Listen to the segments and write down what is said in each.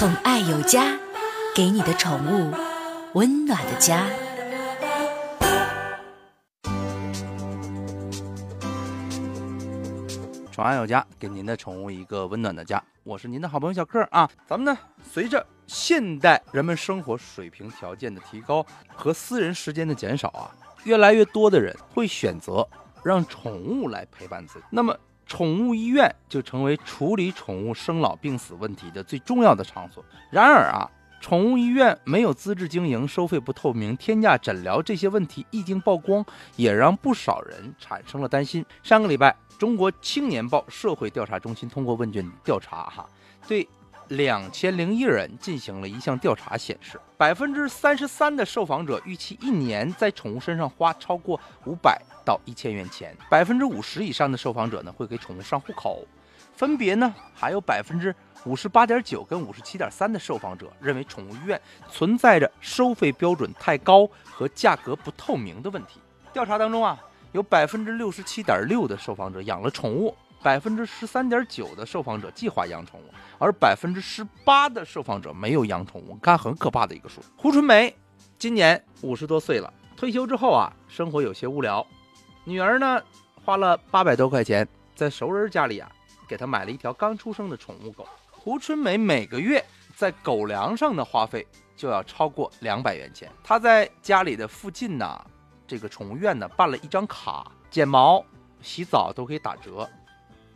宠爱有家，给你的宠物温暖的家。宠爱有家，给您的宠物一个温暖的家。我是您的好朋友小克啊。咱们呢，随着现代人们生活水平条件的提高和私人时间的减少啊，越来越多的人会选择让宠物来陪伴自己。那么，宠物医院就成为处理宠物生老病死问题的最重要的场所。然而啊，宠物医院没有资质经营，收费不透明，天价诊疗这些问题一经曝光，也让不少人产生了担心。上个礼拜，中国青年报社会调查中心通过问卷调查，哈，对两千零一人进行了一项调查，显示百分之三十三的受访者预期一年在宠物身上花超过五百到一千元钱，百分之五十以上的受访者呢会给宠物上户口，分别呢还有百分之五十八点九跟五十七点三的受访者认为宠物医院存在着收费标准太高和价格不透明的问题。调查当中啊。有百分之六十七点六的受访者养了宠物，百分之十三点九的受访者计划养宠物，而百分之十八的受访者没有养宠物。看，很可怕的一个数。胡春梅今年五十多岁了，退休之后啊，生活有些无聊。女儿呢，花了八百多块钱在熟人家里啊，给她买了一条刚出生的宠物狗。胡春梅每个月在狗粮上的花费就要超过两百元钱。她在家里的附近呢。这个宠物院呢办了一张卡，剪毛、洗澡都可以打折，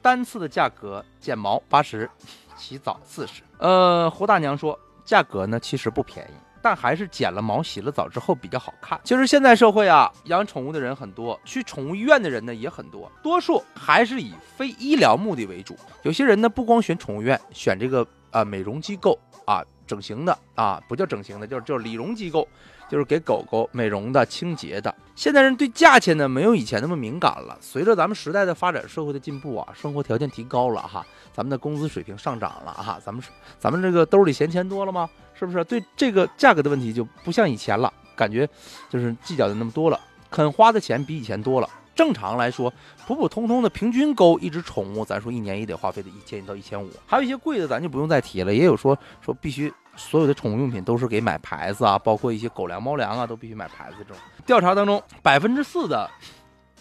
单次的价格剪毛八十，洗澡四十。呃，胡大娘说价格呢其实不便宜，但还是剪了毛、洗了澡之后比较好看。其实现在社会啊，养宠物的人很多，去宠物医院的人呢也很多，多数还是以非医疗目的为主。有些人呢不光选宠物院，选这个啊美容机构啊整形的啊不叫整形的，叫叫理容机构。就是给狗狗美容的、清洁的。现代人对价钱呢没有以前那么敏感了。随着咱们时代的发展、社会的进步啊，生活条件提高了哈，咱们的工资水平上涨了哈，咱们咱们这个兜里闲钱多了吗？是不是？对这个价格的问题就不像以前了，感觉就是计较的那么多了，肯花的钱比以前多了。正常来说，普普通通的平均购一只宠物，咱说一年也得花费的一千到一千五。还有一些贵的，咱就不用再提了。也有说说必须。所有的宠物用品都是给买牌子啊，包括一些狗粮、猫粮啊，都必须买牌子。这种调查当中，百分之四的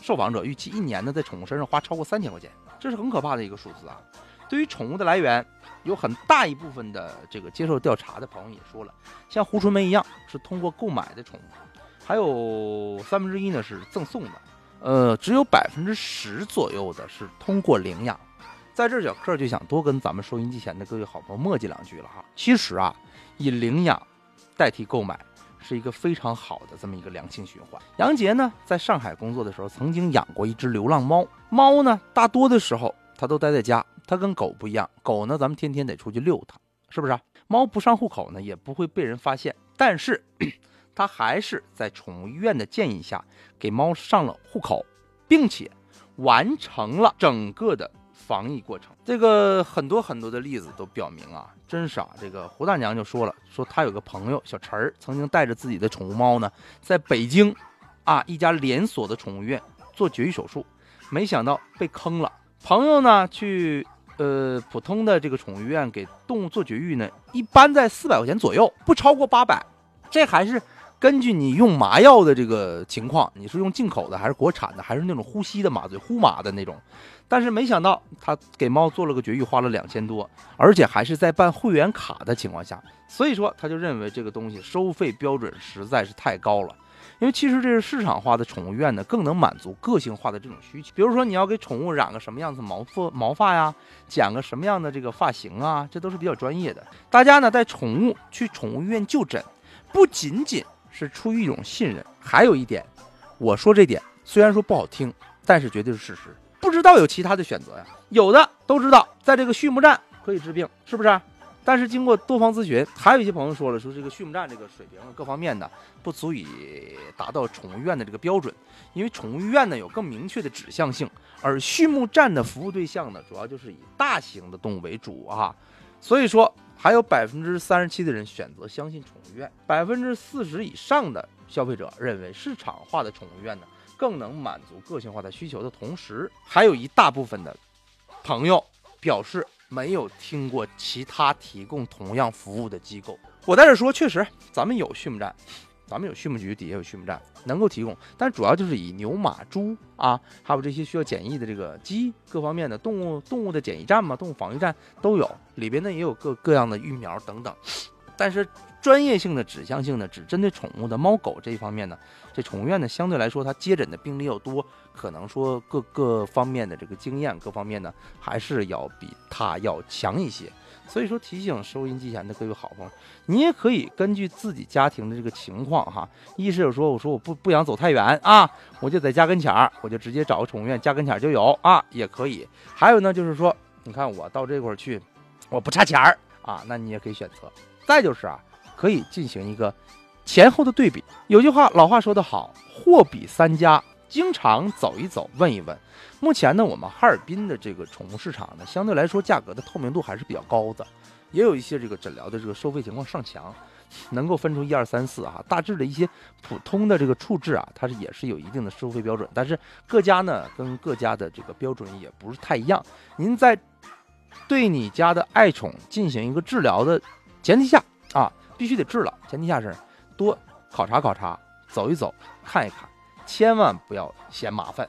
受访者预期一年呢在宠物身上花超过三千块钱，这是很可怕的一个数字啊。对于宠物的来源，有很大一部分的这个接受调查的朋友也说了，像胡春梅一样是通过购买的宠物，还有三分之一呢是赠送的，呃，只有百分之十左右的是通过领养。在这儿小克就想多跟咱们收音机前的各位好朋友墨迹两句了哈。其实啊，以领养代替购买是一个非常好的这么一个良性循环。杨杰呢，在上海工作的时候，曾经养过一只流浪猫。猫呢，大多的时候它都待在家，它跟狗不一样。狗呢，咱们天天得出去遛它，是不是？猫不上户口呢，也不会被人发现。但是，他还是在宠物医院的建议下给猫上了户口，并且完成了整个的。防疫过程，这个很多很多的例子都表明啊，真傻。这个胡大娘就说了，说她有个朋友小陈儿，曾经带着自己的宠物猫呢，在北京，啊一家连锁的宠物医院做绝育手术，没想到被坑了。朋友呢去呃普通的这个宠物医院给动物做绝育呢，一般在四百块钱左右，不超过八百。这还是根据你用麻药的这个情况，你是用进口的还是国产的，还是那种呼吸的麻醉呼麻的那种。但是没想到，他给猫做了个绝育，花了两千多，而且还是在办会员卡的情况下，所以说他就认为这个东西收费标准实在是太高了。因为其实这是市场化的宠物医院呢，更能满足个性化的这种需求。比如说你要给宠物染个什么样子毛发毛发呀，剪个什么样的这个发型啊，这都是比较专业的。大家呢带宠物去宠物医院就诊，不仅仅是出于一种信任，还有一点，我说这点虽然说不好听，但是绝对是事实。不知道有其他的选择呀？有的都知道，在这个畜牧站可以治病，是不是？但是经过多方咨询，还有一些朋友说了，说这个畜牧站这个水平各方面的不足以达到宠物医院的这个标准，因为宠物医院呢有更明确的指向性，而畜牧站的服务对象呢主要就是以大型的动物为主啊，所以说还有百分之三十七的人选择相信宠物医院，百分之四十以上的消费者认为市场化的宠物医院呢。更能满足个性化的需求的同时，还有一大部分的朋友表示没有听过其他提供同样服务的机构。我在这说，确实咱们有畜牧站，咱们有畜牧局底下有畜牧站能够提供，但主要就是以牛马猪啊，还有这些需要检疫的这个鸡各方面的动物动物的检疫站嘛，动物防疫站都有，里边呢也有各各样的疫苗等等，但是。专业性的、指向性的，只针对宠物的猫狗这一方面呢，这宠物院呢相对来说它接诊的病例要多，可能说各各方面的这个经验各方面呢还是要比它要强一些。所以说提醒收音机前的各位好朋友，你也可以根据自己家庭的这个情况哈，一是有说我说我不不想走太远啊，我就在家跟前儿，我就直接找个宠物院，家跟前儿就有啊，也可以。还有呢就是说，你看我到这块儿去，我不差钱儿啊，那你也可以选择。再就是啊。可以进行一个前后的对比。有句话，老话说得好，“货比三家”，经常走一走，问一问。目前呢，我们哈尔滨的这个宠物市场呢，相对来说价格的透明度还是比较高的，也有一些这个诊疗的这个收费情况上墙，能够分出一二三四啊。大致的一些普通的这个处置啊，它是也是有一定的收费标准，但是各家呢跟各家的这个标准也不是太一样。您在对你家的爱宠进行一个治疗的前提下啊。必须得治了，前提下是多考察考察，走一走，看一看，千万不要嫌麻烦。